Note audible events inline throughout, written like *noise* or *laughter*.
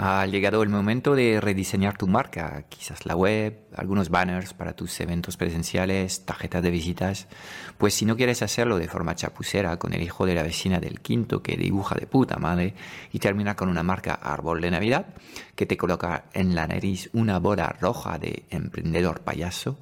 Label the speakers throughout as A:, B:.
A: Ha llegado el momento de rediseñar tu marca, quizás la web, algunos banners para tus eventos presenciales, tarjetas de visitas. Pues si no quieres hacerlo de forma chapucera con el hijo de la vecina del quinto que dibuja de puta madre y termina con una marca árbol de Navidad que te coloca en la nariz una bola roja de emprendedor payaso,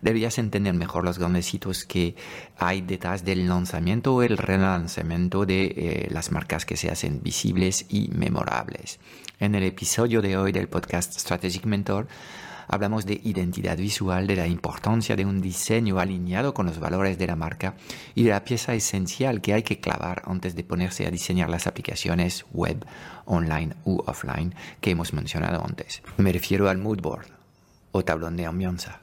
A: deberías entender mejor los grandecitos que hay detrás del lanzamiento o el relanzamiento de eh, las marcas que se hacen visibles y memorables. En el episodio de hoy del podcast Strategic Mentor hablamos de identidad visual, de la importancia de un diseño alineado con los valores de la marca y de la pieza esencial que hay que clavar antes de ponerse a diseñar las aplicaciones web, online u offline que hemos mencionado antes. Me refiero al mood board o tablón de ambianza.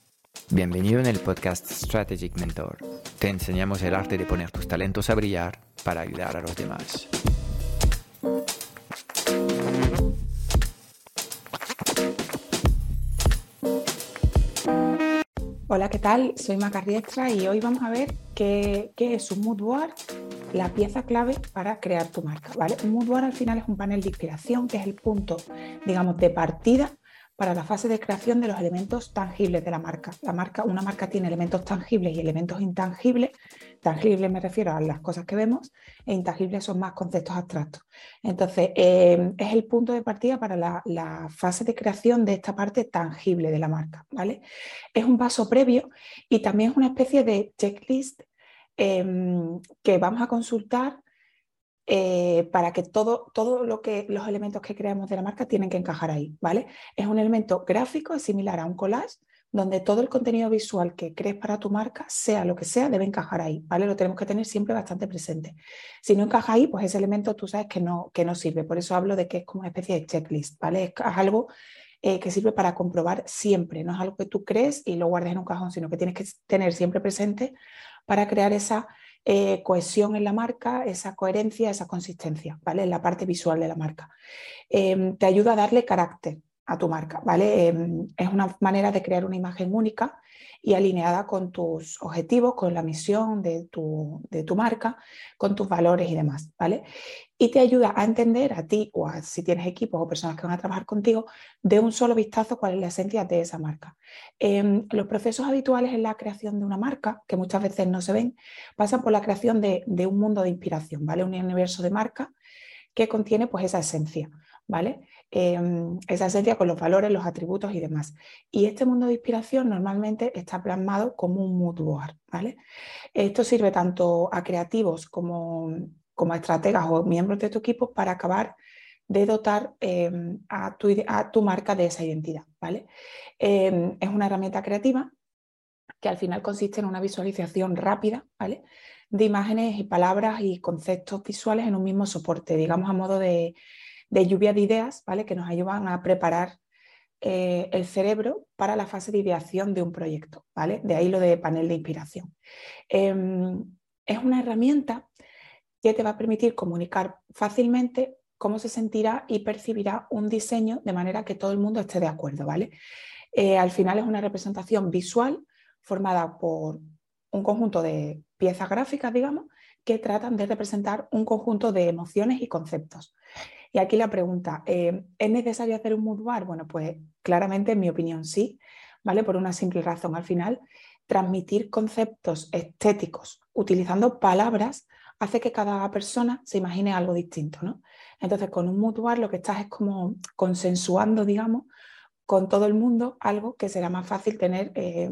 A: Bienvenido en el podcast Strategic Mentor. Te enseñamos el arte de poner tus talentos a brillar para ayudar a los demás.
B: Hola, ¿qué tal? Soy Maca y hoy vamos a ver qué, es un mood board, la pieza clave para crear tu marca. ¿vale? Un mood board al final es un panel de inspiración que es el punto, digamos, de partida para la fase de creación de los elementos tangibles de la marca. La marca, una marca tiene elementos tangibles y elementos intangibles. Tangibles me refiero a las cosas que vemos e intangibles son más conceptos abstractos. Entonces, eh, es el punto de partida para la, fase de creación de esta parte tangible de la marca. ¿vale? Es un paso previo y también es una especie de checklist em, que vamos a consultar eh, para que todo, todo lo que los elementos que creamos de la marca tienen que encajar ahí, ¿vale? Es un elemento gráfico, es similar a un collage, donde todo el contenido visual que crees para tu marca, sea lo que sea, debe encajar ahí, ¿vale? Lo tenemos que tener siempre bastante presente. Si no encaja ahí, pues ese elemento tú sabes que no, que no sirve. Por eso hablo de que es como una especie de checklist, ¿vale? Es algo eh, que sirve para comprobar siempre, no es algo que tú crees y lo guardes en un cajón, sino que tienes que tener siempre presente para crear esa eh, cohesión en la marca, esa coherencia, esa consistencia, ¿vale? En la parte visual de la marca. Em, te ayuda a darle carácter a tu marca, ¿vale? Em, es una manera de crear una imagen única y alineada con tus objetivos, con la misión de tu, de tu marca, con tus valores y demás, ¿vale? Y te ayuda a entender a ti o a, si tienes equipos o personas que van a trabajar contigo de un solo vistazo cuál es la esencia de esa marca. Em, los procesos habituales en la creación de una marca, que muchas veces no se ven, pasan por la creación de, de un mundo de inspiración, ¿vale? Un universo de marca que contiene pues esa esencia, ¿vale? Em, esa esencia con los valores, los atributos y demás. Y este mundo de inspiración normalmente está plasmado como un mood board, ¿vale? Esto sirve tanto a creativos como, como a estrategas o miembros de tu equipo para acabar de dotar em, a, tu, a, tu, marca de esa identidad, ¿vale? Em, es una herramienta creativa que al final consiste en una visualización rápida, ¿vale? De imágenes y palabras y conceptos visuales en un mismo soporte, digamos a modo de, de lluvia de ideas, ¿vale? Que nos ayudan a preparar eh, el cerebro para la fase de ideación de un proyecto, ¿vale? De ahí lo de panel de inspiración. Em, es una herramienta que te va a permitir comunicar fácilmente cómo se sentirá y percibirá un diseño de manera que todo el mundo esté de acuerdo, ¿vale? Eh, al final es una representación visual formada por un conjunto de piezas gráficas, digamos, que tratan de representar un conjunto de emociones y conceptos. Y aquí la pregunta, eh, ¿es necesario hacer un mood? Bueno, pues claramente en mi opinión sí, ¿vale? Por una simple razón. Al final, transmitir conceptos estéticos utilizando palabras hace que cada persona se imagine algo distinto, ¿no? Entonces, con un mood lo que estás es como consensuando, digamos, con todo el mundo algo que será más fácil tener eh,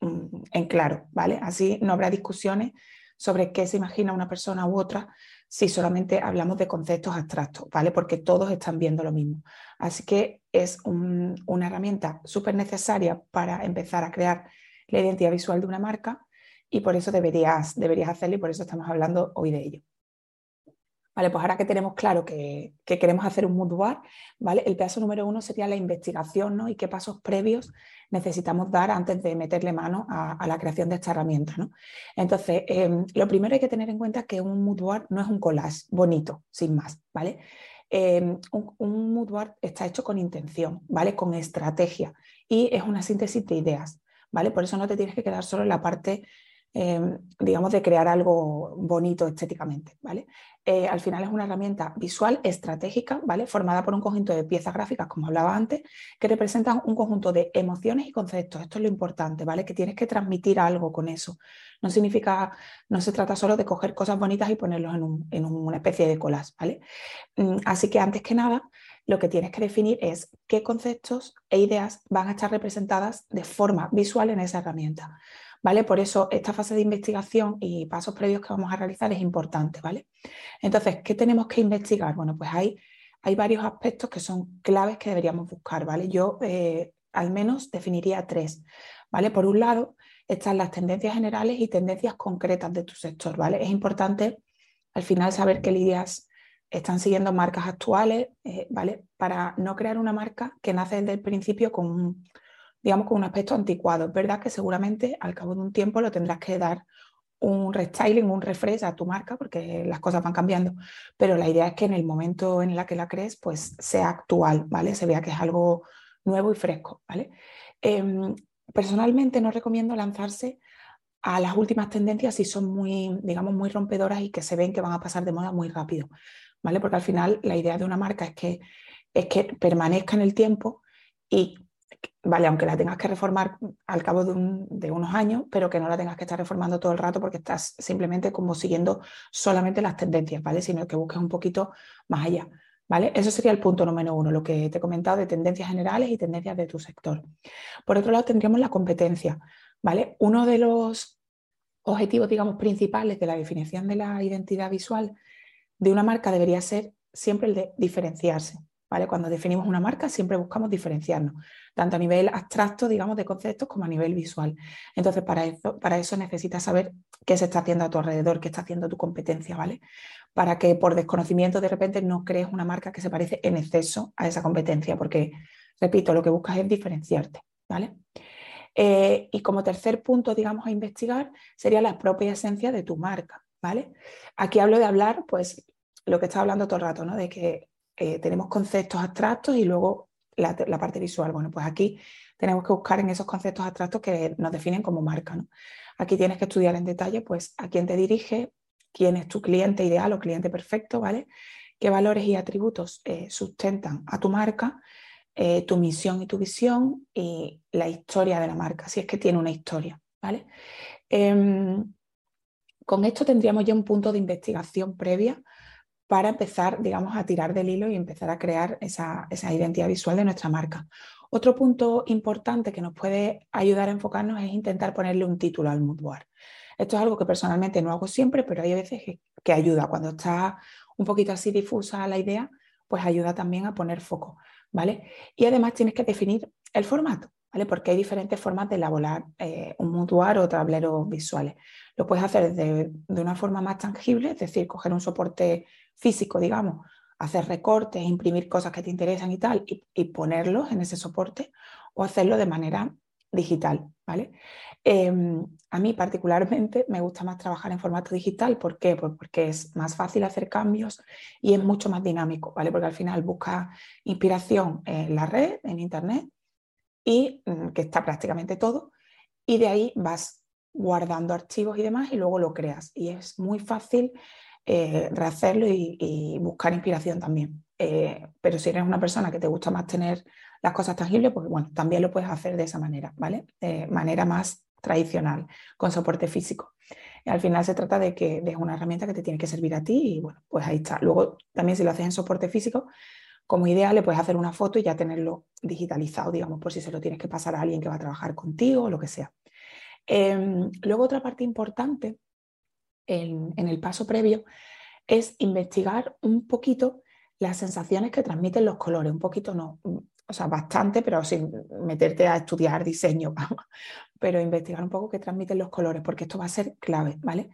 B: mm, en claro, ¿vale? Así no habrá discusiones sobre qué se imagina una persona u otra si solamente hablamos de conceptos abstractos, ¿vale? Porque todos están viendo lo mismo. Así que es una herramienta súper necesaria para empezar a crear la identidad visual de una marca y por eso deberías, deberías hacerlo y por eso estamos hablando hoy de ello. Vale, pues ahora que tenemos claro que, queremos hacer un mood board, ¿vale? El paso número uno sería la investigación, ¿no? Y qué pasos previos necesitamos dar antes de meterle mano a, la creación de esta herramienta, ¿no? Entonces, em, lo primero hay que tener en cuenta que un mood board no es un collage bonito, sin más, ¿vale? Em, un, un mood board está hecho con intención, ¿vale? Con estrategia y es una síntesis de ideas, ¿vale? Por eso no te tienes que quedar solo en la parte Em, digamos, de crear algo bonito estéticamente, ¿vale? Eh, al final es una herramienta visual estratégica, ¿vale? Formada por un conjunto de piezas gráficas, como hablaba antes, que representan un conjunto de emociones y conceptos. Esto es lo importante, ¿vale? Que tienes que transmitir algo con eso. No significa, no se trata solo de coger cosas bonitas y ponerlos en, una especie de colas, ¿vale? Mm, así que antes que nada, lo que tienes que definir es qué conceptos e ideas van a estar representadas de forma visual en esa herramienta. ¿Vale? Por eso esta fase de investigación y pasos previos que vamos a realizar es importante, ¿vale? Entonces, ¿qué tenemos que investigar? Bueno, pues hay, hay varios aspectos que son claves que deberíamos buscar, ¿vale? Yo eh, al menos definiría tres, ¿vale? Por un lado, están las tendencias generales y tendencias concretas de tu sector, ¿vale? Es importante al final saber qué líneas están siguiendo marcas actuales, eh, ¿vale? Para no crear una marca que nace desde el principio con un, digamos, con un aspecto anticuado. Es verdad que seguramente al cabo de un tiempo lo tendrás que dar un restyling, un refresh a tu marca, porque las cosas van cambiando, pero la idea es que en el momento en el que la crees, pues sea actual, ¿vale? Se vea que es algo nuevo y fresco, ¿vale? Em, personalmente no recomiendo lanzarse a las últimas tendencias si son muy, digamos, muy rompedoras y que se ven que van a pasar de moda muy rápido, ¿vale? Porque al final la idea de una marca es que, es que permanezca en el tiempo y vale, aunque la tengas que reformar al cabo de, unos años, pero que no la tengas que estar reformando todo el rato porque estás simplemente como siguiendo solamente las tendencias, ¿vale? Sino que busques un poquito más allá, ¿vale? Eso sería el punto número uno, lo que te he comentado de tendencias generales y tendencias de tu sector. Por otro lado, tendríamos la competencia, ¿vale? Uno de los objetivos, digamos, principales de la definición de la identidad visual de una marca debería ser siempre el de diferenciarse, cuando definimos una marca siempre buscamos diferenciarnos, tanto a nivel abstracto, digamos, de conceptos, como a nivel visual. Entonces, para eso, para eso necesitas saber qué se está haciendo a tu alrededor, qué está haciendo tu competencia, ¿vale? Para que por desconocimiento de repente no crees una marca que se parece en exceso a esa competencia, porque, repito, lo que buscas es diferenciarte, ¿vale? Eh, y como tercer punto, digamos, a investigar sería la propia esencia de tu marca, ¿vale? Aquí hablo de hablar, pues, lo que estaba hablando todo el rato, ¿no? De que eh, tenemos conceptos abstractos y luego la, parte visual. Bueno, pues aquí tenemos que buscar en esos conceptos abstractos que nos definen como marca. ¿no? Aquí tienes que estudiar en detalle pues, a quién te dirige, quién es tu cliente ideal o cliente perfecto, ¿vale? qué valores y atributos eh, sustentan a tu marca, eh, tu misión y tu visión y la historia de la marca, si es que tiene una historia. ¿vale? Em, con esto tendríamos ya un punto de investigación previa para empezar, digamos, a tirar del hilo y empezar a crear esa, identidad visual de nuestra marca. Otro punto importante que nos puede ayudar a enfocarnos es intentar ponerle un título al mood. Esto es algo que personalmente no hago siempre, pero hay veces que, ayuda. Cuando está un poquito así difusa la idea, pues ayuda también a poner foco, ¿vale? Y además tienes que definir el formato, ¿vale? Porque hay diferentes formas de elaborar eh, un board o tableros visuales. Lo puedes hacer de, de, una forma más tangible, es decir, coger un soporte físico, digamos, hacer recortes, imprimir cosas que te interesan y tal, y, ponerlos en ese soporte, o hacerlo de manera digital, ¿vale? Em, a mí particularmente me gusta más trabajar en formato digital, ¿por qué? Pues porque es más fácil hacer cambios y es mucho más dinámico, ¿vale? Porque al final busca inspiración en la red, en internet, y mm, que está prácticamente todo, y de ahí vas guardando archivos y demás y luego lo creas. Y es muy fácil eh, rehacerlo y, buscar inspiración también. Eh, pero si eres una persona que te gusta más tener las cosas tangibles, pues bueno, también lo puedes hacer de esa manera, ¿vale? De manera más tradicional, con soporte físico. Y al final se trata de que es una herramienta que te tiene que servir a ti y bueno, pues ahí está. Luego también si lo haces en soporte físico, como idea le puedes hacer una foto y ya tenerlo digitalizado, digamos, por si se lo tienes que pasar a alguien que va a trabajar contigo o lo que sea. Em, luego otra parte importante en, el paso previo es investigar un poquito las sensaciones que transmiten los colores, un poquito no, o sea, bastante, pero sin meterte a estudiar diseño, *laughs* pero investigar un poco qué transmiten los colores, porque esto va a ser clave, ¿vale?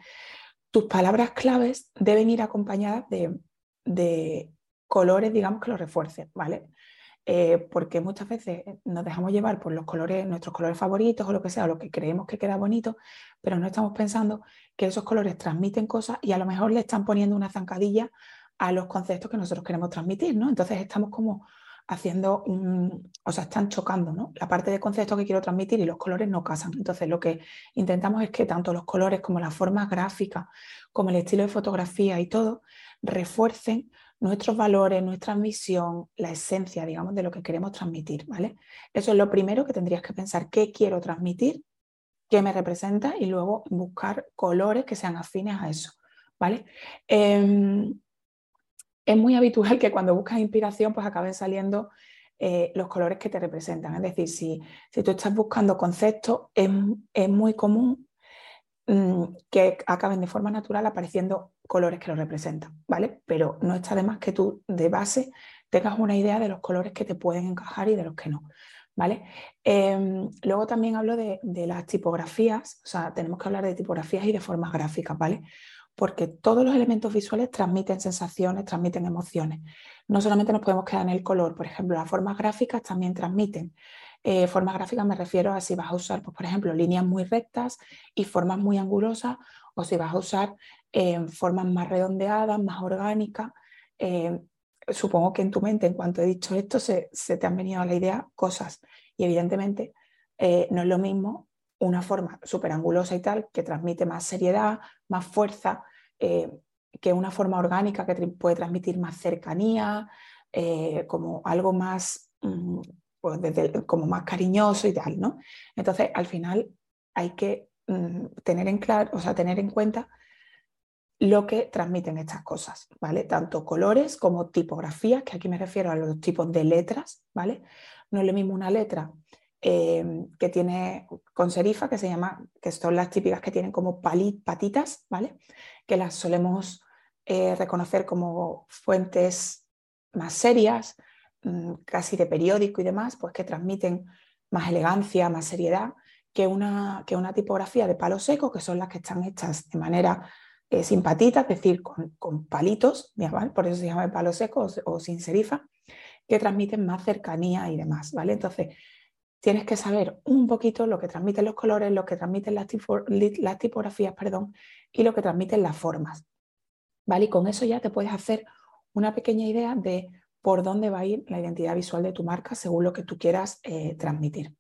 B: Tus palabras claves deben ir acompañadas de, de colores, digamos, que los refuercen, ¿vale? Eh, porque muchas veces nos dejamos llevar por los colores, nuestros colores favoritos o lo que sea, o lo que creemos que queda bonito, pero no estamos pensando que esos colores transmiten cosas y a lo mejor le están poniendo una zancadilla a los conceptos que nosotros queremos transmitir, ¿no? Entonces estamos como haciendo, o sea, están chocando, ¿no? La parte de concepto que quiero transmitir y los colores no casan. Entonces lo que intentamos es que tanto los colores como la forma gráfica, como el estilo de fotografía y todo, refuercen nuestros valores, nuestra misión, la esencia, digamos, de lo que queremos transmitir, ¿vale? Eso es lo primero que tendrías que pensar, ¿qué quiero transmitir? ¿Qué me representa? Y luego buscar colores que sean afines a eso, ¿vale? Em, es muy habitual que cuando buscas inspiración, pues acaben saliendo eh, los colores que te representan. Es decir, si, si tú estás buscando conceptos, es, es muy común que acaben de forma natural apareciendo colores que lo representan, ¿vale? Pero no está de más que tú de base tengas una idea de los colores que te pueden encajar y de los que no, ¿vale? Em, luego también hablo de, las tipografías, o sea, tenemos que hablar de tipografías y de formas gráficas, ¿vale? Porque todos los elementos visuales transmiten sensaciones, transmiten emociones. No solamente nos podemos quedar en el color, por ejemplo, las formas gráficas también transmiten. Eh, formas gráficas me refiero a si vas a usar, pues, por ejemplo, líneas muy rectas y formas muy angulosas, o si vas a usar en formas más redondeadas, más orgánicas. Eh, supongo que en tu mente, en cuanto he dicho esto, se, te han venido a la idea cosas. Y evidentemente eh, no es lo mismo una forma súper angulosa y tal, que transmite más seriedad, más fuerza, eh, que una forma orgánica que puede transmitir más cercanía, como algo más, pues como más cariñoso y tal, ¿no? Entonces, al final hay que mm, tener en claro, o sea, tener en cuenta lo que transmiten estas cosas, ¿vale? Tanto colores como tipografías, que aquí me refiero a los tipos de letras, ¿vale? No es lo mismo una letra em, que tiene con serifa, que se llama, que son las típicas que tienen como patitas, ¿vale? Que las solemos eh, reconocer como fuentes más serias, casi de periódico y demás, pues que transmiten más elegancia, más seriedad, que una, que una tipografía de palo seco, que son las que están hechas de manera eh, es decir, con, palitos, por eso se llama palo seco o, sin serifa, que transmiten más cercanía y demás, ¿vale? Entonces, tienes que saber un poquito lo que transmiten los colores, lo que transmiten las, las tipografías, perdón, y lo que transmiten las formas, ¿vale? Y con eso ya te puedes hacer una pequeña idea de por dónde va a ir la identidad visual de tu marca según lo que tú quieras eh, transmitir.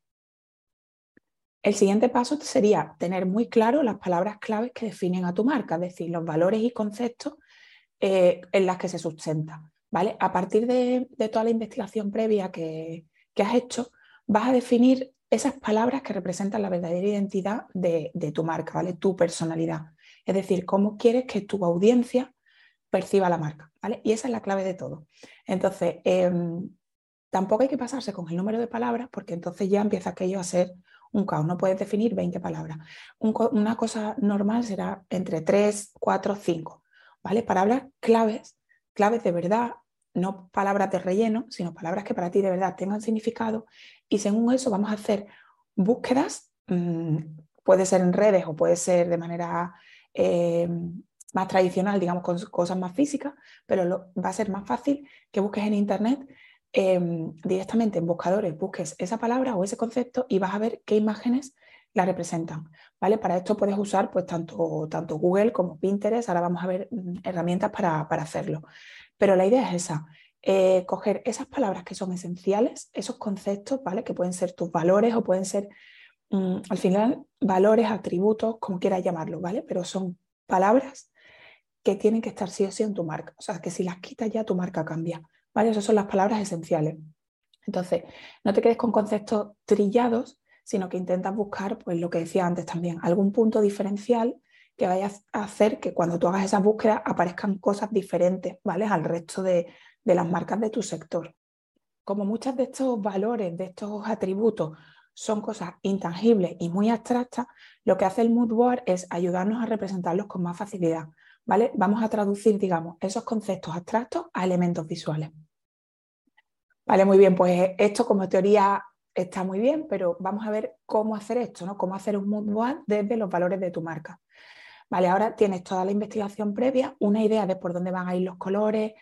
B: El siguiente paso sería tener muy claro las palabras claves que definen a tu marca, es decir, los valores y conceptos eh, en las que se sustenta. ¿vale? A partir de, toda la investigación previa que, has hecho, vas a definir esas palabras que representan la verdadera identidad de, tu marca, ¿vale? tu personalidad. Es decir, cómo quieres que tu audiencia perciba la marca. ¿vale? Y esa es la clave de todo. Entonces, em, tampoco hay que pasarse con el número de palabras porque entonces ya empieza aquello a ser un caos, no puedes definir 20 palabras. una cosa normal será entre 3, 4, 5, ¿vale? Palabras claves, claves de verdad, no palabras de relleno, sino palabras que para ti de verdad tengan significado y según eso vamos a hacer búsquedas, mm, puede ser en redes o puede ser de manera eh, más tradicional, digamos, con cosas más físicas, pero va a ser más fácil que busques en Internet Em, directamente en buscadores busques esa palabra o ese concepto y vas a ver qué imágenes la representan. ¿vale? Para esto puedes usar pues, tanto, tanto Google como Pinterest. Ahora vamos a ver mm, herramientas para, hacerlo. Pero la idea es esa. Eh, coger esas palabras que son esenciales, esos conceptos, ¿vale? Que pueden ser tus valores o pueden ser, mm, al final, valores, atributos, como quieras llamarlo, ¿vale? Pero son palabras que tienen que estar sí o sí en tu marca. O sea, que si las quitas ya tu marca cambia. Esas son las palabras esenciales. Entonces, no te quedes con conceptos trillados, sino que intentas buscar, pues lo que decía antes también, algún punto diferencial que vaya a hacer que cuando tú hagas esa búsqueda aparezcan cosas diferentes, ¿vale? Al resto de, las marcas de tu sector. Como muchos de estos valores, de estos atributos, son cosas intangibles y muy abstractas, lo que hace el mood board es ayudarnos a representarlos con más facilidad, ¿vale? Vamos a traducir, digamos, esos conceptos abstractos a elementos visuales. Vale, muy bien, pues esto como teoría está muy bien, pero vamos a ver cómo hacer esto, ¿no? Cómo hacer un mood board desde los valores de tu marca. Vale, ahora tienes toda la investigación previa, una idea de por dónde van a ir los colores,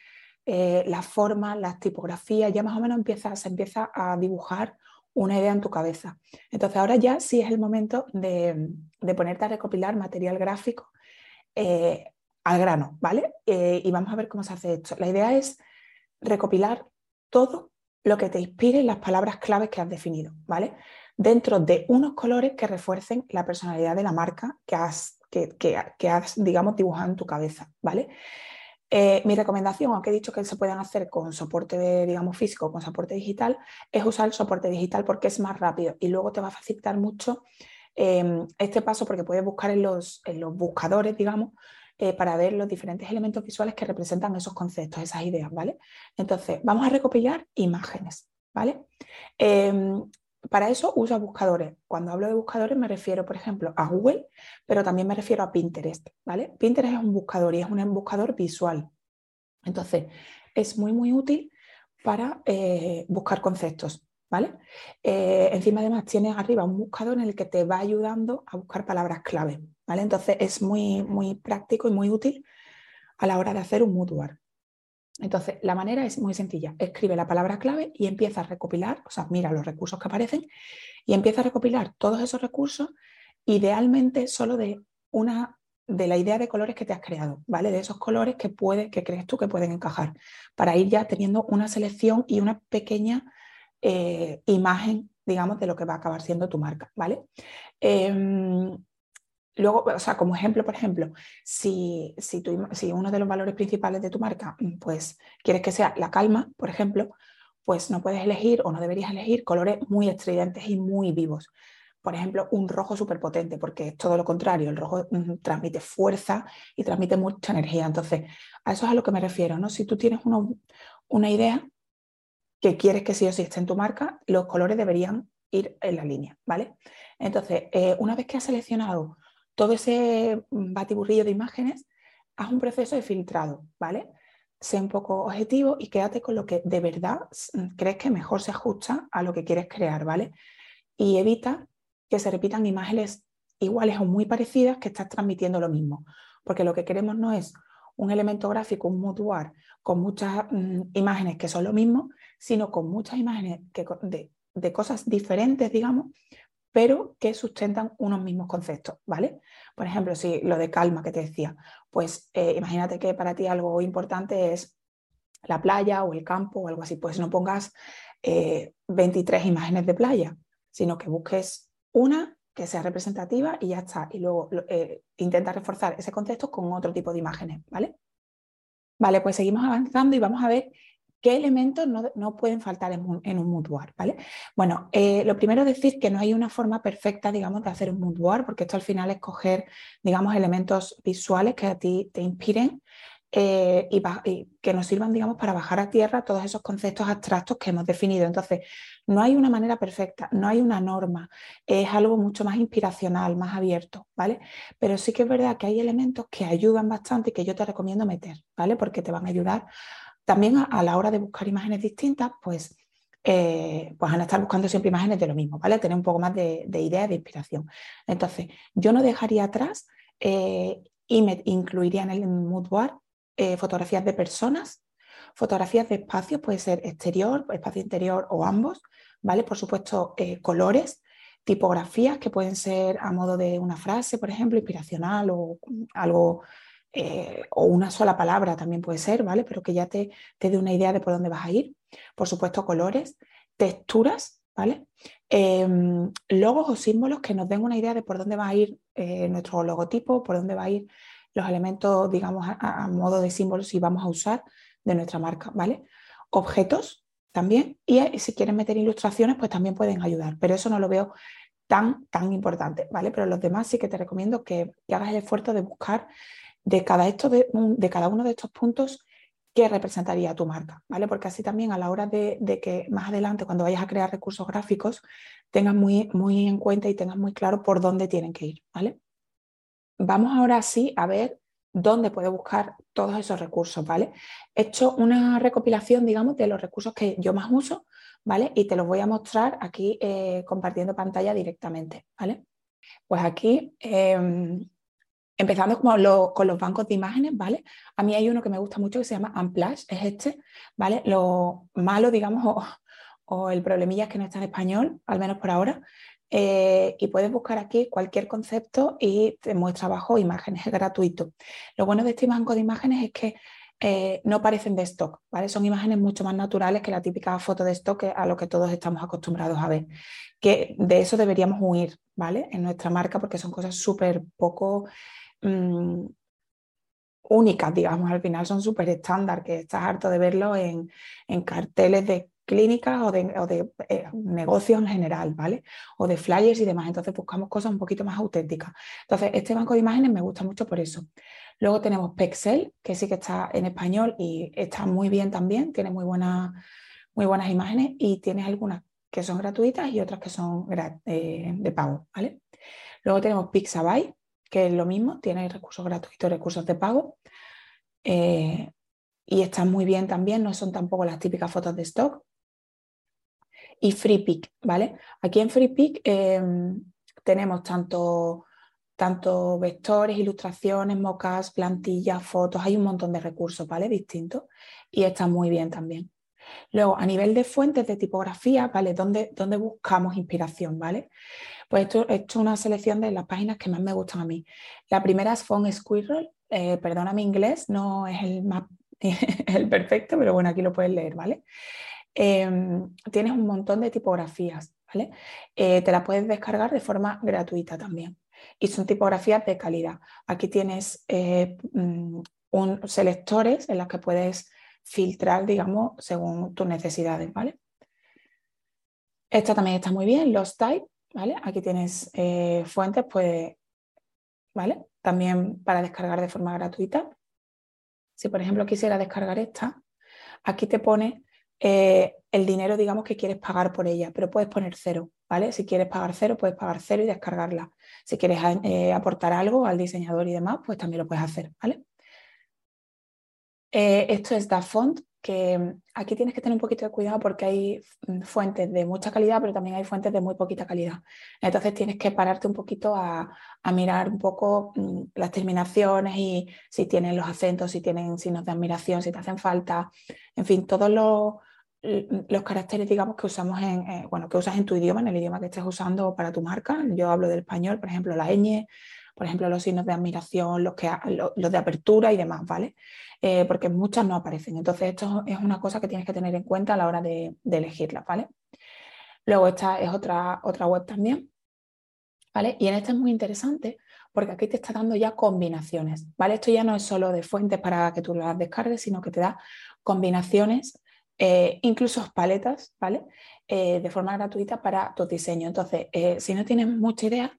B: eh, las formas, las tipografías, ya más o menos se empieza a dibujar una idea en tu cabeza. Entonces ahora ya sí es el momento de, ponerte a recopilar material gráfico eh, al grano, ¿vale? Eh, y vamos a ver cómo se hace esto. La idea es recopilar todo lo que te inspire las palabras claves que has definido, ¿vale? Dentro de unos colores que refuercen la personalidad de la marca que has, que, has digamos, dibujado en tu cabeza, ¿vale? Eh, mi recomendación, aunque he dicho que se pueden hacer con soporte, digamos, físico con soporte digital, es usar el soporte digital porque es más rápido y luego te va a facilitar mucho em, este paso porque puedes buscar en los, en los buscadores, digamos, eh, para ver los diferentes elementos visuales que representan esos conceptos, esas ideas, ¿vale? Entonces, vamos a recopilar imágenes, ¿vale? Em, para eso uso buscadores. Cuando hablo de buscadores me refiero, por ejemplo, a Google, pero también me refiero a Pinterest, ¿vale? Pinterest es un buscador y es un buscador visual. Entonces, es muy, muy útil para eh, buscar conceptos, ¿vale? Eh, encima además tienes arriba un buscador en el que te va ayudando a buscar palabras clave, Entonces es muy, muy práctico y muy útil a la hora de hacer un mood entonces, la manera es muy sencilla. Escribe la palabra clave y empieza a recopilar, o sea, mira los recursos que aparecen y empieza a recopilar todos esos recursos, idealmente solo de una de la idea de colores que te has creado, ¿vale? De esos colores que puede, que crees tú que pueden encajar, para ir ya teniendo una selección y una pequeña eh, imagen, digamos, de lo que va a acabar siendo tu marca, ¿vale? Em, Luego, o sea, como ejemplo, por ejemplo, si, si, si, uno de los valores principales de tu marca, mm, pues quieres que sea la calma, por ejemplo, pues no puedes elegir o no deberías elegir colores muy estridentes y muy vivos. Por ejemplo, un rojo súper potente, porque es todo lo contrario, el rojo mm, transmite fuerza y transmite mucha energía. Entonces, a eso es a lo que me refiero, ¿no? Si tú tienes una idea que quieres que sí o sí esté en tu marca, los colores deberían ir en la línea, ¿vale? Entonces, eh, una vez que has seleccionado todo ese batiburrillo de imágenes, haz un proceso de filtrado, ¿vale? Sé un poco objetivo y quédate con lo que de verdad crees que mejor se ajusta a lo que quieres crear, ¿vale? Y evita que se repitan imágenes iguales o muy parecidas que estás transmitiendo lo mismo, porque lo que queremos no es un elemento gráfico, un mutuar con muchas mm, imágenes que son lo mismo, sino con muchas imágenes que, de, de, cosas diferentes, digamos, pero que sustentan unos mismos conceptos, ¿vale? Por ejemplo, si lo de calma que te decía, pues eh, imagínate que para ti algo importante es la playa o el campo o algo así, pues no pongas 23 eh, imágenes de playa, sino que busques una que sea representativa y ya está. Y luego eh, intenta reforzar ese concepto con otro tipo de imágenes, ¿vale? Vale, pues seguimos avanzando y vamos a ver ¿Qué elementos no, pueden faltar en, un mood ¿vale? Bueno, eh, lo primero es decir que no hay una forma perfecta, digamos, de hacer un mood porque esto al final es coger, digamos, elementos visuales que a ti te inspiren eh, y, que nos sirvan, digamos, para bajar a tierra todos esos conceptos abstractos que hemos definido. Entonces, no hay una manera perfecta, no hay una norma, es algo mucho más inspiracional, más abierto, ¿vale? Pero sí que es verdad que hay elementos que ayudan bastante y que yo te recomiendo meter, ¿vale? Porque te van a ayudar también a, la hora de buscar imágenes distintas, pues, eh, pues van a estar buscando siempre imágenes de lo mismo, ¿vale? Tener un poco más de, de idea, de inspiración. Entonces, yo no dejaría atrás eh, y me incluiría en el mood board eh, fotografías de personas, fotografías de espacios, puede ser exterior, espacio interior o ambos, ¿vale? Por supuesto, colores, tipografías que pueden ser a modo de una frase, por ejemplo, inspiracional o algo eh, o una sola palabra también puede ser, ¿vale? Pero que ya te, te dé una idea de por dónde vas a ir. Por supuesto, colores, texturas, ¿vale? Em, logos o símbolos que nos den una idea de por dónde va a ir eh, nuestro logotipo, por dónde va a ir los elementos, digamos, a, modo de símbolos si vamos a usar de nuestra marca, ¿vale? Objetos también, y eh, si quieres meter ilustraciones, pues también pueden ayudar, pero eso no lo veo tan, tan importante, ¿vale? Pero los demás sí que te recomiendo que hagas el esfuerzo de buscar de cada, esto de, cada uno de estos puntos qué representaría tu marca, ¿vale? Porque así también a la hora de, que más adelante, cuando vayas a crear recursos gráficos, tengas muy, muy en cuenta y tengas muy claro por dónde tienen que ir, ¿vale? Vamos ahora sí a ver dónde puedes buscar todos esos recursos, ¿vale? He hecho una recopilación, digamos, de los recursos que yo más uso, ¿vale? Y te los voy a mostrar aquí eh, compartiendo pantalla directamente, ¿vale? Pues aquí, em, empezando con los bancos de imágenes, ¿vale? A mí hay uno que me gusta mucho que se llama Amplash, es este, ¿vale? Lo malo, digamos, *laughs* o, o el problemilla es que no está en español, al menos por ahora, eh, y puedes buscar aquí cualquier concepto y te muestra abajo imágenes, es gratuito. Lo bueno de este banco de imágenes es que eh, no parecen de stock, ¿vale? Son imágenes mucho más naturales que la típica foto de stock a lo que todos estamos acostumbrados a ver. Que de eso deberíamos huir, ¿vale? En nuestra marca porque son cosas súper poco mm, únicas, digamos, al final son súper estándar, que estás harto de verlo en, en carteles de clínicas o de, eh, negocios en general, ¿vale? O de flyers y demás. Entonces buscamos cosas un poquito más auténticas. Entonces, este banco de imágenes me gusta mucho por eso. Luego tenemos Pexel, que sí que está en español y está muy bien también, tiene muy, muy buenas imágenes y tiene algunas que son gratuitas y otras que son eh, de pago, ¿vale? Luego tenemos Pixabay, que es lo mismo, tiene recursos gratuitos, recursos de pago. Eh, y están muy bien también, no son tampoco las típicas fotos de stock, y FreePic, ¿vale? Aquí en FreePic em, tenemos tanto, tanto vectores, ilustraciones, mocas, plantillas, fotos, hay un montón de recursos, ¿vale? Distintos y están muy bien también. Luego, a nivel de fuentes de tipografía, ¿vale? ¿Dónde, dónde buscamos inspiración, ¿vale? Pues esto he una selección de las páginas que más me gustan a mí. La primera es Font Squirrel, eh, perdona mi inglés, no es el más *laughs* el perfecto, pero bueno, aquí lo puedes leer, ¿vale? Em, tienes un montón de tipografías, ¿vale? Eh, te las puedes descargar de forma gratuita también. Y son tipografías de calidad. Aquí tienes eh, mm, un, selectores en los que puedes filtrar, digamos, según tus necesidades, ¿vale? Esta también está muy bien, los type, ¿vale? Aquí tienes eh, fuentes, pues, ¿vale? También para descargar de forma gratuita. Si, por ejemplo, quisiera descargar esta, aquí te pone eh, el dinero, digamos, que quieres pagar por ella, pero puedes poner cero, ¿vale? Si quieres pagar cero, puedes pagar cero y descargarla. Si quieres eh, aportar algo al diseñador y demás, pues también lo puedes hacer, ¿vale? Eh, esto es DaFont, que mm, aquí tienes que tener un poquito de cuidado porque hay mm, fuentes de mucha calidad, pero también hay fuentes de muy poquita calidad. Entonces tienes que pararte un poquito a, mirar un poco mm, las terminaciones y si tienen los acentos, si tienen signos de admiración, si te hacen falta, en fin, todos los los caracteres, digamos, que usamos en, eh, bueno, que usas en tu idioma, en el idioma que estés usando para tu marca. Yo hablo del español, por ejemplo, la ñ, por ejemplo, los signos de admiración, los, que, los, de apertura y demás, ¿vale? Eh, porque muchas no aparecen. Entonces, esto es una cosa que tienes que tener en cuenta a la hora de, elegirlas, ¿vale? Luego, esta es otra, otra web también, ¿vale? Y en esta es muy interesante porque aquí te está dando ya combinaciones, ¿vale? Esto ya no es solo de fuentes para que tú las descargues, sino que te da combinaciones eh, incluso paletas, ¿vale? Eh, de forma gratuita para tu diseño. Entonces, eh, si no tienes mucha idea,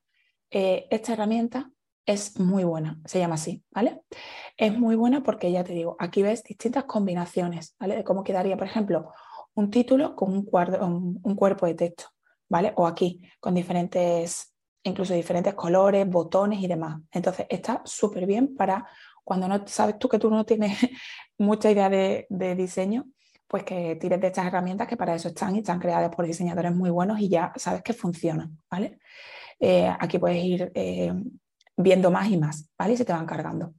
B: esta herramienta es muy buena, se llama así, ¿vale? Es muy buena porque ya te digo, aquí ves distintas combinaciones, ¿vale? De cómo quedaría, por ejemplo, un título con un, un cuerpo de texto, ¿vale? O aquí, con diferentes, incluso diferentes colores, botones y demás. Entonces, está súper bien para cuando no sabes tú que tú no tienes *laughs* mucha idea de diseño, pues que tires de estas herramientas que para eso están y están creadas por diseñadores muy buenos y ya sabes que funcionan, ¿vale? Eh, aquí puedes ir eh, viendo más y más, ¿vale? Y se te van cargando.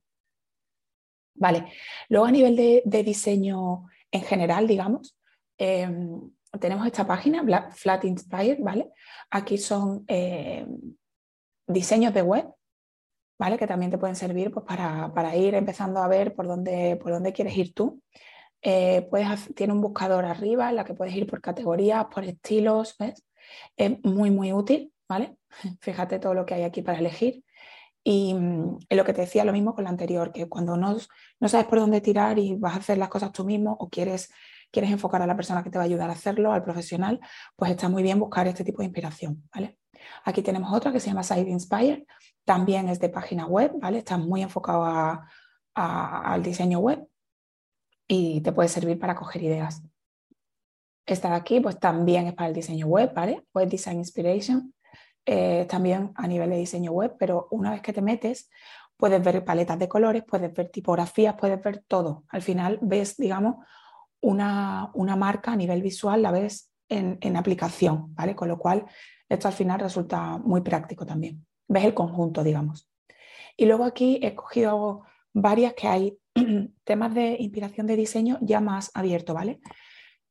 B: Vale, luego a nivel de, diseño en general, digamos, em, tenemos esta página, Flat Inspire, ¿vale? Aquí son diseños de web, ¿vale? Que también te pueden servir pues, para, para, ir empezando a ver por dónde, por dónde quieres ir tú. Eh, tiene un buscador arriba en la que puedes ir por categorías, por estilos, ¿ves? Es muy, muy útil, ¿vale? Fíjate todo lo que hay aquí para elegir. Y mm, lo que te decía, lo mismo con la anterior, que cuando no, no, sabes por dónde tirar y vas a hacer las cosas tú mismo o quieres, quieres enfocar a la persona que te va a ayudar a hacerlo, al profesional, pues está muy bien buscar este tipo de inspiración, ¿vale? Aquí tenemos otra que se llama Side Inspire, también es de página web, ¿vale? Está muy enfocado al diseño web y te puede servir para coger ideas. Esta de aquí pues también es para el diseño web, ¿vale? Web Design Inspiration, eh, también a nivel de diseño web, pero una vez que te metes, puedes ver paletas de colores, puedes ver tipografías, puedes ver todo. Al final ves, digamos, una, marca a nivel visual, la ves en, en, aplicación, ¿vale? Con lo cual, esto al final resulta muy práctico también. Ves el conjunto, digamos. Y luego aquí he escogido varias que hay *clears throat* temas de inspiración de diseño ya más abierto, ¿vale?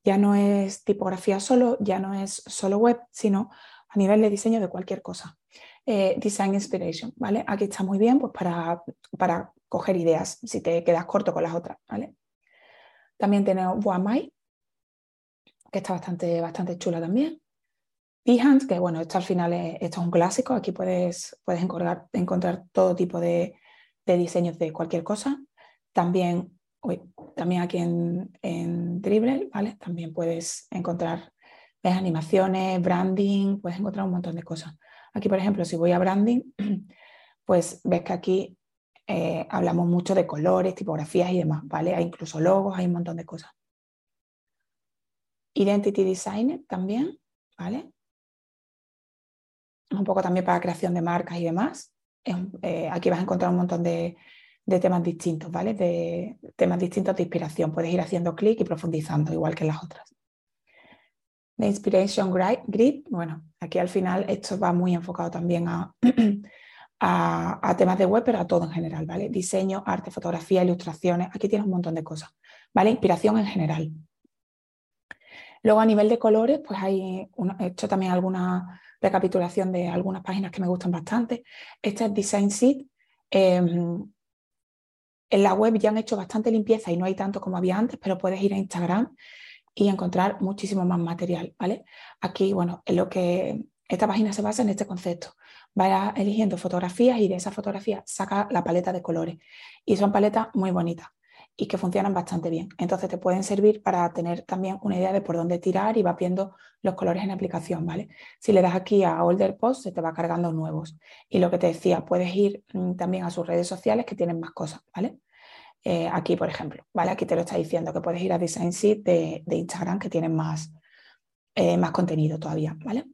B: Ya no es tipografía solo, ya no es solo web, sino a nivel de diseño de cualquier cosa. Eh, design Inspiration, ¿vale? Aquí está muy bien pues para, para coger ideas si te quedas corto con las otras, ¿vale? También tenemos Boamai, que está bastante, bastante chula también. Behance, que bueno, esto al final es, esto es un clásico, aquí puedes, puedes encontrar, encontrar todo tipo de, de, diseños de cualquier cosa. También, también aquí en, en Dribble, ¿vale? También puedes encontrar ves animaciones, branding, puedes encontrar un montón de cosas. Aquí, por ejemplo, si voy a branding, *clears throat* pues ves que aquí eh, hablamos mucho de colores, tipografías y demás, ¿vale? Hay incluso logos, hay un montón de cosas. Identity Designer también, ¿vale? Un poco también para creación de marcas y demás. Eh, aquí vas a encontrar un montón de, de temas distintos, ¿vale? De temas distintos de inspiración. Puedes ir haciendo clic y profundizando, igual que en las otras. The Inspiration Grid, bueno, aquí al final esto va muy enfocado también *clears throat* a, a, temas de web, pero a todo en general, ¿vale? Diseño, arte, fotografía, ilustraciones, aquí tienes un montón de cosas, ¿vale? Inspiración en general. Luego a nivel de colores, pues hay he hecho también alguna recapitulación de algunas páginas que me gustan bastante. Esta es Design Seed. Em, en la web ya han hecho bastante limpieza y no hay tanto como había antes, pero puedes ir a Instagram y encontrar muchísimo más material, ¿vale? Aquí, bueno, en lo que esta página se basa en este concepto. Va eligiendo fotografías y de esas fotografías saca la paleta de colores. Y son paletas muy bonitas y que funcionan bastante bien. Entonces te pueden servir para tener también una idea de por dónde tirar y va viendo los colores en aplicación, ¿vale? Si le das aquí a Older Post, se te va cargando nuevos. Y lo que te decía, puedes ir mm, también a sus redes sociales que tienen más cosas, ¿vale? Eh, aquí, por ejemplo, ¿vale? Aquí te lo está diciendo que puedes ir a Design Sheet de, Instagram que tienen más, eh, más contenido todavía, ¿vale?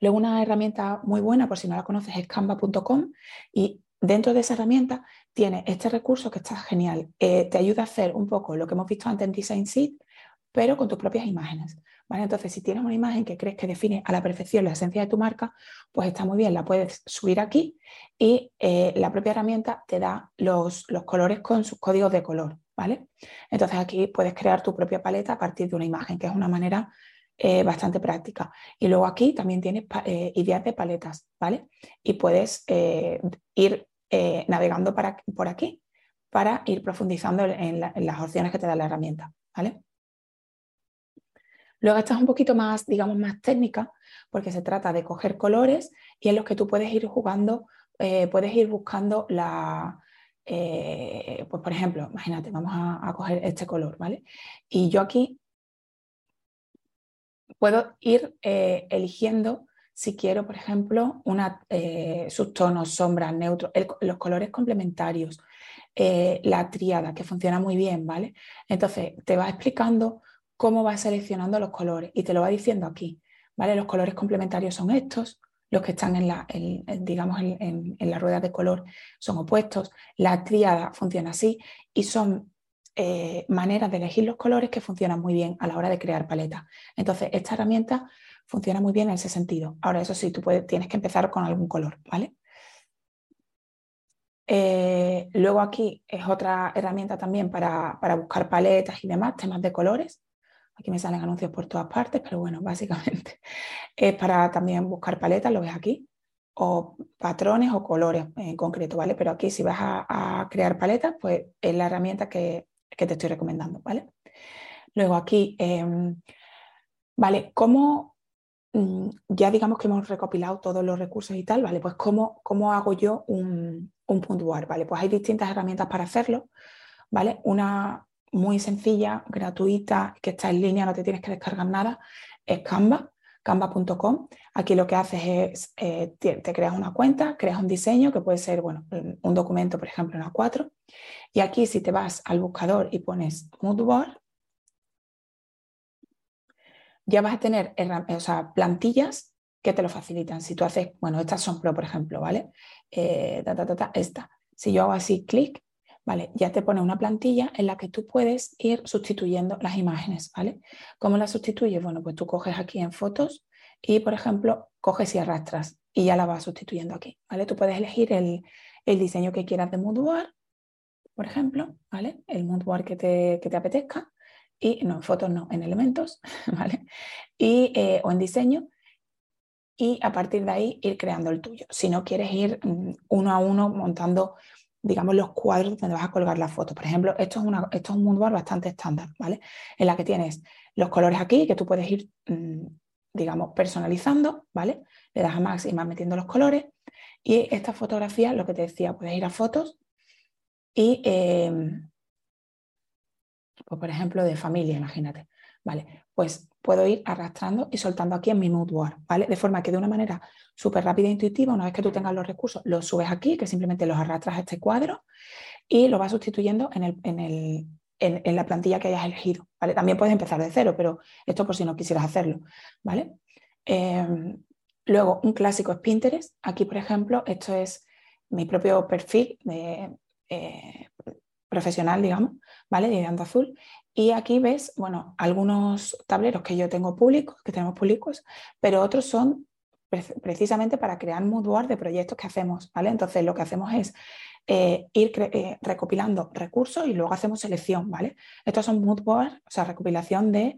B: Luego una herramienta muy buena, por si no la conoces, es canva.com y dentro de esa herramienta tiene este recurso que está genial. Eh, te ayuda a hacer un poco lo que hemos visto antes en Design Sheet, pero con tus propias imágenes. Entonces, si tienes una imagen que crees que define a la perfección la esencia de tu marca, pues está muy bien, la puedes subir aquí y eh, la propia herramienta te da los, colores con sus códigos de color. ¿vale? Entonces, aquí puedes crear tu propia paleta a partir de una imagen, que es una manera eh, bastante práctica. Y luego aquí también tienes eh, ideas de paletas, ¿vale? Y puedes ir navegando por aquí para ir profundizando en, en, las opciones que te da la herramienta, ¿vale? Luego esta es un poquito más, digamos, más técnica, porque se trata de coger colores y en los que tú puedes ir jugando, eh, puedes ir buscando la, eh, pues por ejemplo, imagínate, vamos a, coger este color, ¿vale? Y yo aquí puedo ir eh, eligiendo si quiero, por ejemplo, una, subtonos, sombras, neutros, los colores complementarios, la tríada, que funciona muy bien, ¿vale? Entonces, te va explicando cómo vas seleccionando los colores y te lo va diciendo aquí. ¿vale? Los colores complementarios son estos, los que están en la, digamos, en, la rueda de color son opuestos, la tríada funciona así y son eh, maneras de elegir los colores que funcionan muy bien a la hora de crear paletas. Entonces, esta herramienta funciona muy bien en ese sentido. Ahora, eso sí, tú tienes que empezar con algún color, ¿vale? Eh, luego aquí es otra herramienta también para, para buscar paletas y demás, temas de colores. Aquí me salen anuncios por todas partes, pero bueno, *laughs* básicamente es para también buscar paletas, lo ves aquí, o patrones o colores en concreto, ¿vale? Pero aquí si vas a, crear paletas, pues es la herramienta que, te estoy recomendando, ¿vale? Luego aquí, em, ¿vale? ¿Cómo, mm, ya digamos que hemos recopilado todos los recursos y tal, ¿vale? Pues ¿cómo, cómo hago yo un, un puntuar, ¿vale? Pues hay distintas herramientas para hacerlo, ¿vale? Una, muy sencilla, gratuita, que está en línea, no te tienes que descargar nada, es Canva, canva.com. Aquí lo que haces es, eh, te, creas una cuenta, creas un diseño que puede ser, bueno, un documento, por ejemplo, en A4. Y aquí si te vas al buscador y pones Moodboard, ya vas a tener o sea, plantillas que te lo facilitan. Si tú haces, bueno, estas son Pro, por ejemplo, ¿vale? eh, esta. Si yo hago así, clic, ¿vale? Ya te pone una plantilla en la que tú puedes ir sustituyendo las imágenes, ¿vale? ¿Cómo las sustituyes? Bueno, pues tú coges aquí en fotos y, por ejemplo, coges y arrastras y ya la vas sustituyendo aquí, ¿vale? Tú puedes elegir el, diseño que quieras de Moodboard, por ejemplo, ¿vale? El Moodboard que te, que te apetezca y no en fotos, no, en elementos, *laughs* ¿vale? Y, eh, o en diseño y a partir de ahí ir creando el tuyo. Si no quieres ir mm, uno a uno montando, digamos, los cuadros donde vas a colgar la foto. Por ejemplo, esto es, una, esto es un moodboard bastante estándar, ¿vale? En la que tienes los colores aquí, que tú puedes ir, mm, digamos, personalizando, ¿vale? Le das a Max y vas metiendo los colores. Y esta fotografía, lo que te decía, puedes ir a fotos y, em, pues, por ejemplo, de familia, imagínate. Vale, pues puedo ir arrastrando y soltando aquí en mi Moodboard, ¿vale? De forma que de una manera súper rápida e intuitiva, una vez que tú tengas los recursos, los subes aquí, que simplemente los arrastras a este cuadro y lo vas sustituyendo en, el, en, el, en, la plantilla que hayas elegido, ¿vale? También puedes empezar de cero, pero esto por si no quisieras hacerlo, ¿vale? Em, luego, un clásico es Pinterest. Aquí, por ejemplo, esto es mi propio perfil de, eh, profesional, digamos, ¿vale? De Azul. Y aquí ves, bueno, algunos tableros que yo tengo públicos, que tenemos públicos, pero otros son precisamente para crear mood de proyectos que hacemos, ¿vale? Entonces lo que hacemos es eh, ir eh, recopilando recursos y luego hacemos selección, ¿vale? Estos son mood o sea, recopilación de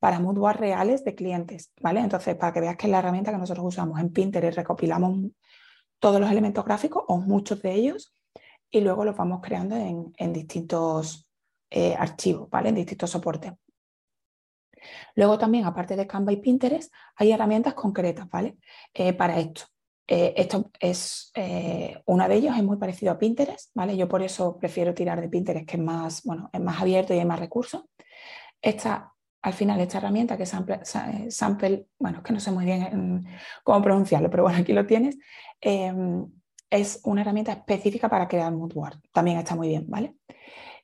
B: para mood reales de clientes, ¿vale? Entonces, para que veas que es la herramienta que nosotros usamos en Pinterest, recopilamos todos los elementos gráficos o muchos de ellos y luego los vamos creando en, en distintos eh, archivos, ¿vale? En distintos soportes. Luego también, aparte de Canva y Pinterest, hay herramientas concretas, ¿vale? Eh, para esto. Eh, esto es una de ellos, es muy parecido a Pinterest, ¿vale? Yo por eso prefiero tirar de Pinterest, que es más, bueno, es más abierto y hay más recursos. Esta, al final, esta herramienta que es sample, sample, bueno, es que no sé muy bien cómo pronunciarlo, pero bueno, aquí lo tienes. es una herramienta específica para crear Moodboard. También está muy bien, ¿vale?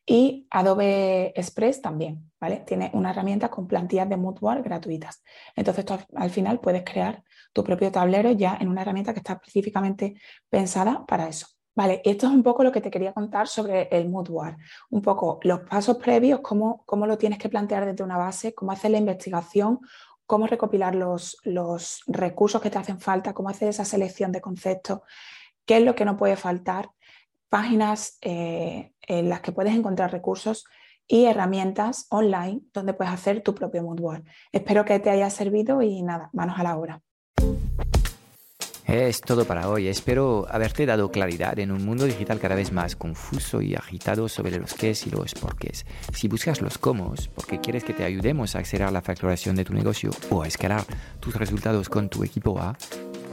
B: Y Adobe Express también, ¿vale? Tiene una herramienta con plantillas de Moodboard gratuitas. Entonces al final puedes crear tu propio tablero ya en una herramienta que está específicamente pensada para eso. Vale, esto es un poco lo que te quería contar sobre el Moodboard. Un poco los pasos previos, cómo, cómo lo tienes que plantear desde una base, cómo hacer la investigación, cómo recopilar los, los recursos que te hacen falta, cómo hacer esa selección de conceptos, qué es lo que no puede faltar páginas eh, en las que puedes encontrar recursos y herramientas online donde puedes hacer tu propio moodboard. Espero que te haya servido y nada, manos a la obra.
A: Es todo para hoy. Espero haberte dado claridad en un mundo digital cada vez más confuso y agitado sobre los qué y los porqués. Si buscas los cómo, porque quieres que te ayudemos a acelerar la facturación de tu negocio o a escalar tus resultados con tu equipo A,